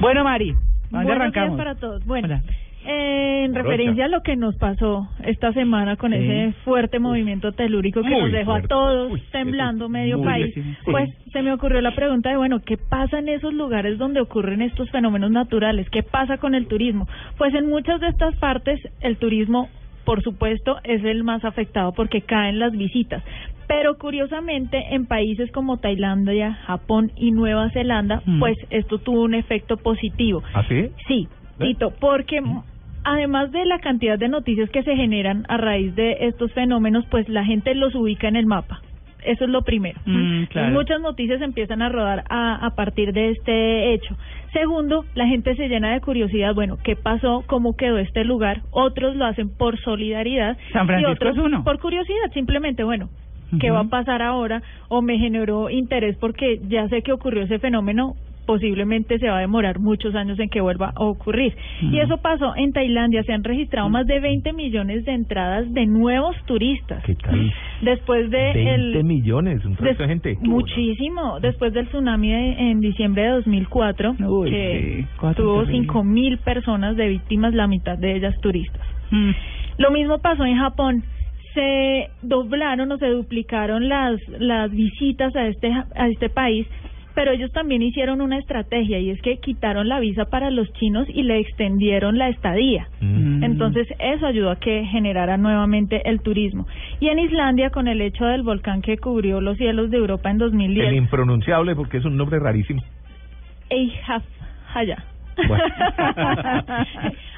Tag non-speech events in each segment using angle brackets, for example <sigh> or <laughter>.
Bueno, Mari, ¿dónde Buenos días para todos. Bueno, Hola. eh, en referencia a lo que nos pasó esta semana con Sí. ese fuerte movimiento telúrico que Muy nos dejó fuerte. a todos Uy, temblando eso es medio muy país, difícil. pues Sí. se me ocurrió la pregunta de, bueno, ¿qué pasa en esos lugares donde ocurren estos fenómenos naturales? ¿Qué pasa con el turismo? Pues en muchas de estas partes el turismo, por supuesto, es el más afectado porque caen las visitas. Pero curiosamente, en países como Tailandia, Japón y Nueva Zelanda, Mm. pues esto tuvo un efecto positivo. ¿Ah, sí? ¿Ve? Tito, porque m- además de la cantidad de noticias que se generan a raíz de estos fenómenos, pues la gente los ubica en el mapa. Eso es lo primero. Mm, claro. Muchas noticias empiezan a rodar a, a partir de este hecho. Segundo, la gente se llena de curiosidad. Bueno, ¿qué pasó? ¿Cómo quedó este lugar? Otros lo hacen por solidaridad San y Francisco otros es uno. por curiosidad. Simplemente, bueno, ¿qué Ujú. va a pasar ahora? O me generó interés porque ya sé que ocurrió ese fenómeno posiblemente se va a demorar muchos años en que vuelva a ocurrir. Y eso pasó en Tailandia, se han registrado más de 20 millones de entradas de nuevos turistas. ¿Qué tal? Después de 20 el millones, un de gente. muchísimo, después del tsunami de- en diciembre de 2004, Uy, que sí, tuvo terrible. 5 mil personas de víctimas, la mitad de ellas turistas. Lo mismo pasó en Japón. Se doblaron o se duplicaron las las visitas a este ja- a este país, pero ellos también hicieron una estrategia y es que quitaron la visa para los chinos y le extendieron la estadía. Mm. Entonces eso ayudó a que generara nuevamente el turismo. Y en Islandia con el hecho del volcán que cubrió los cielos de Europa en 2010, El impronunciable porque es un nombre rarísimo. Eyjafjalla. Bueno. <laughs>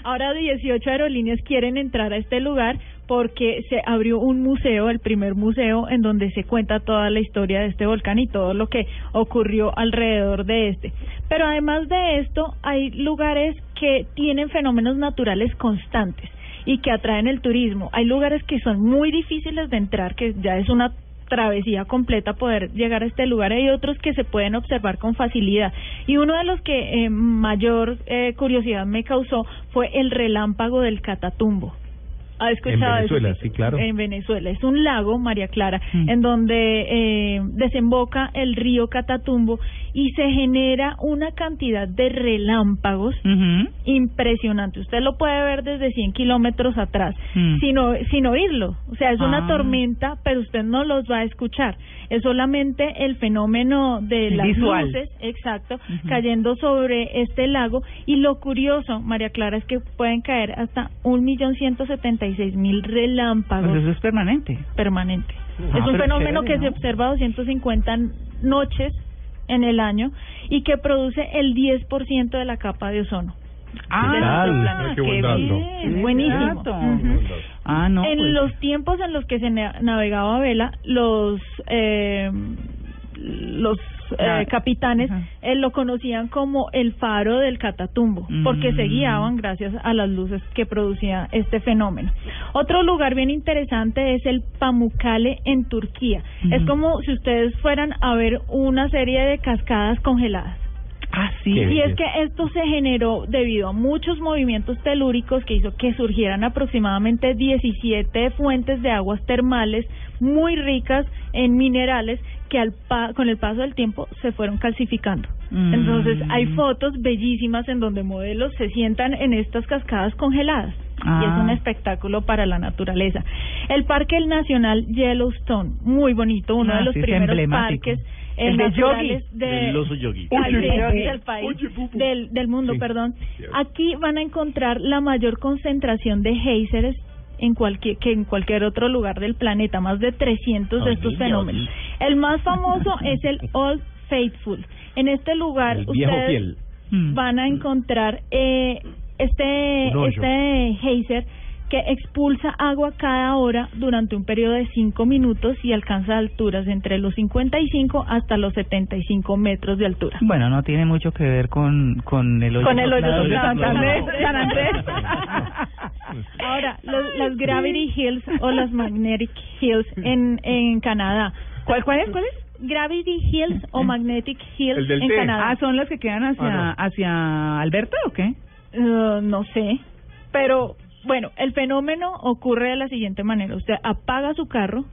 Ahora 18 aerolíneas quieren entrar a este lugar porque se abrió un museo, el primer museo en donde se cuenta toda la historia de este volcán y todo lo que ocurrió alrededor de este. Pero además de esto, hay lugares que tienen fenómenos naturales constantes y que atraen el turismo. Hay lugares que son muy difíciles de entrar, que ya es una travesía completa poder llegar a este lugar. Hay otros que se pueden observar con facilidad. Y uno de los que eh, mayor eh, curiosidad me causó fue el relámpago del Catatumbo. ¿Ha escuchado En eso? Venezuela, sí, claro. En Venezuela. Es un lago, María Clara, Mm. en donde eh, desemboca el río Catatumbo y se genera una cantidad de relámpagos impresionante. Usted lo puede ver desde 100 kilómetros atrás, Mm. sin, o- sin oírlo. O sea, es una Ah. tormenta, pero usted no los va a escuchar. Es solamente el fenómeno de El las visual. luces, exacto, cayendo sobre este lago. Y lo curioso, María Clara, es que pueden caer hasta un millón ciento setenta y seis mil relámpagos Pues eso es permanente. permanente. Ah, es un fenómeno chévere, que se ¿no? observa 250 noches en el año y que produce el 10% de la capa de ozono. Ah, tal? Qué buen dato. bien, buenísimo. dato. Ujú. Ah, no. en pues. los tiempos en los que se na- navegaba a vela, los eh, los eh, capitanes eh, lo conocían como el faro del Catatumbo, porque se Mm. guiaban gracias a las luces que producía este fenómeno. Otro lugar bien interesante es el Pamukkale en Turquía. Es como si ustedes fueran a ver una serie de cascadas congeladas. Ah, sí. Qué Y es que esto se generó debido a muchos movimientos telúricos que hizo que surgieran aproximadamente 17 fuentes de aguas termales muy ricas en minerales que al pa- con el paso del tiempo se fueron calcificando. Mm. Entonces hay fotos bellísimas en donde modelos se sientan en estas cascadas congeladas. Y es Ah. un espectáculo para la naturaleza. El Parque Nacional Yellowstone, muy bonito, uno Ah, de los sí, es primeros parques El de Yogi. de, oso yogi. Del país, Oye, Pupu. del, del mundo, Sí. perdón. Aquí van a encontrar la mayor concentración de géiseres en cualquier que en cualquier otro lugar del planeta, más de 300 de estos fenómenos. El más famoso <laughs> es el Old Faithful. En este lugar ustedes fiel. Mm. van a encontrar eh, este este geyser que expulsa agua cada hora durante un periodo de 5 minutos y alcanza alturas entre los 55 hasta los 75 metros de altura. Bueno, no tiene mucho que ver con, con el hoyo Con el hoyo de. San Andrés. <laughs> Ahora, los- las Gravity Hills o las Magnetic Hills en, en Canadá. ¿Cuál, cuál es? ¿Cuál es? Gravity Hills o Magnetic Hills El del en té. Canadá. Ah, ¿son las que quedan hacia, Ah, no. hacia Alberta o qué? Eh, no sé, pero bueno, el fenómeno ocurre de la siguiente manera. Usted apaga su carro,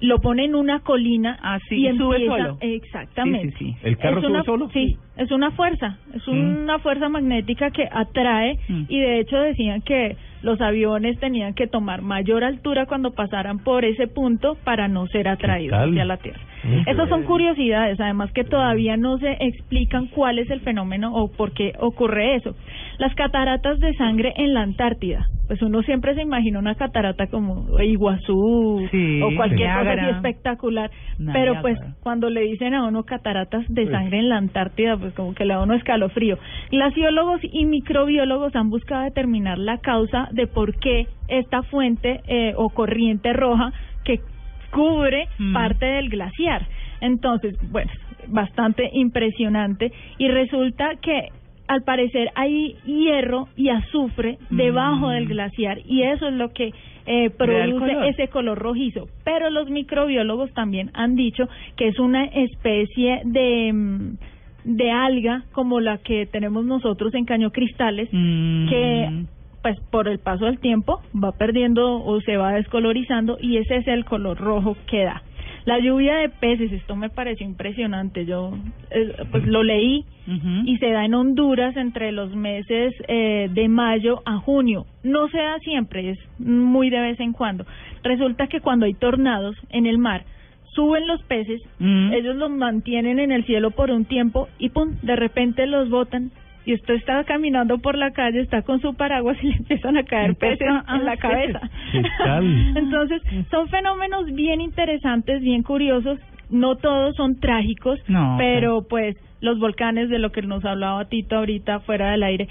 lo pone en una colina Así, y y sube empieza- solo. Exactamente. Sí, sí, sí. ¿El carro es sube una, solo? Sí, es una fuerza, es Mm. una fuerza magnética que atrae Mm. y de hecho decían que los aviones tenían que tomar mayor altura cuando pasaran por ese punto para no ser atraídos hacia la Tierra. Esas son curiosidades, además que todavía no se explican cuál es el fenómeno o por qué ocurre eso. Las cataratas de sangre en la Antártida. Pues uno siempre se imagina una catarata como Iguazú Sí, o cualquier cosa así espectacular, pero pues cuando le dicen a uno cataratas de Pues. sangre en la Antártida, pues como que le da uno escalofrío. Glaciólogos y microbiólogos han buscado determinar la causa de por qué esta fuente eh, o corriente roja que cubre Mm. parte del glaciar. Entonces, bueno, bastante impresionante y resulta que al parecer hay hierro y azufre debajo Mm. del glaciar y eso es lo que eh, produce color. ese color rojizo. Pero los microbiólogos también han dicho que es una especie de mm, de alga como la que tenemos nosotros en Caño Cristales Mm. que pues por el paso del tiempo va perdiendo o se va descolorizando y ese es el color rojo que da. La lluvia de peces, esto me pareció impresionante, yo pues lo leí y se da en Honduras entre los meses eh, de mayo a junio. No se da siempre, es muy de vez en cuando. Resulta que cuando hay tornados en el mar, suben los peces, ellos los mantienen en el cielo por un tiempo y pum, de repente los botan. Y usted está caminando por la calle, está con su paraguas <laughs> y le empiezan a caer peces en la cabeza. ¿Qué tal? <laughs> Entonces, son fenómenos bien interesantes, bien curiosos. No todos son trágicos, No, pero pues los volcanes de lo que nos hablaba Tito ahorita fuera del aire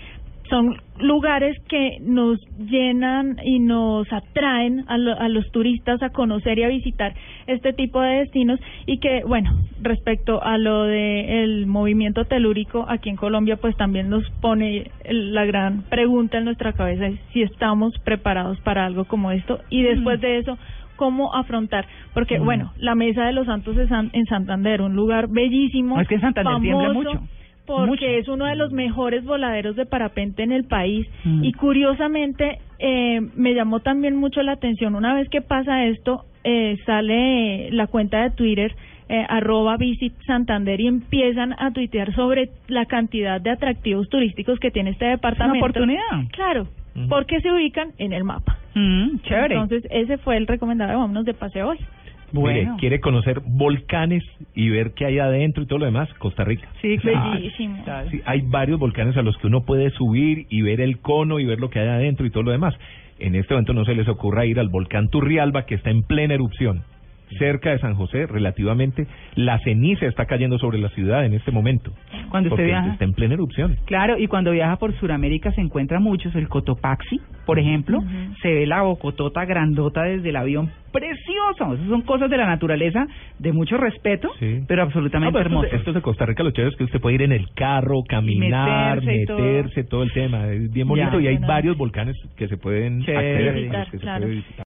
son lugares que nos llenan y nos atraen a, lo- a los turistas a conocer y a visitar este tipo de destinos y que bueno respecto a lo de el movimiento telúrico aquí en Colombia pues también nos pone la gran pregunta en nuestra cabeza es si estamos preparados para algo como esto y después Mm. de eso cómo afrontar porque Mm. bueno la mesa de los Santos de San- en Santander un lugar bellísimo Es que Santander tiembla famoso, mucho. Porque Mucho. es uno de los mejores voladeros de parapente en el país Mm. y curiosamente eh, me llamó también mucho la atención una vez que pasa esto eh, sale la cuenta de Twitter eh, arroba visit Santander y empiezan a tuitear sobre la cantidad de atractivos turísticos que tiene este Una departamento oportunidad. claro porque se ubican en el mapa Mm, chévere. entonces ese fue el recomendado vámonos de paseo hoy bueno. Mire, quiere conocer volcanes y ver qué hay adentro y todo lo demás, Costa Rica. Sí, claro. bellísimo Claro. Sí, hay varios volcanes a los que uno puede subir y ver el cono y ver lo que hay adentro y todo lo demás. En este momento no se les ocurra ir al volcán Turrialba que está en plena erupción, cerca de San José, relativamente. La ceniza está cayendo sobre la ciudad en este momento. Cuando usted viaja. está en plena erupción. Claro, y cuando viaja por Sudamérica se encuentra muchos, el Cotopaxi, por ejemplo, se ve la bocotota grandota desde el avión, precioso, esas son cosas de la naturaleza de mucho respeto, Sí. pero No, absolutamente pero esto, hermosas. es- esto es de Costa Rica, lo chévere es que usted puede ir en el carro, caminar, Meterse todo. el tema. Es bien bonito Ya. y hay Bueno. varios volcanes que se pueden Chévere. acceder, a los Visitar, que se claro. puede visitar.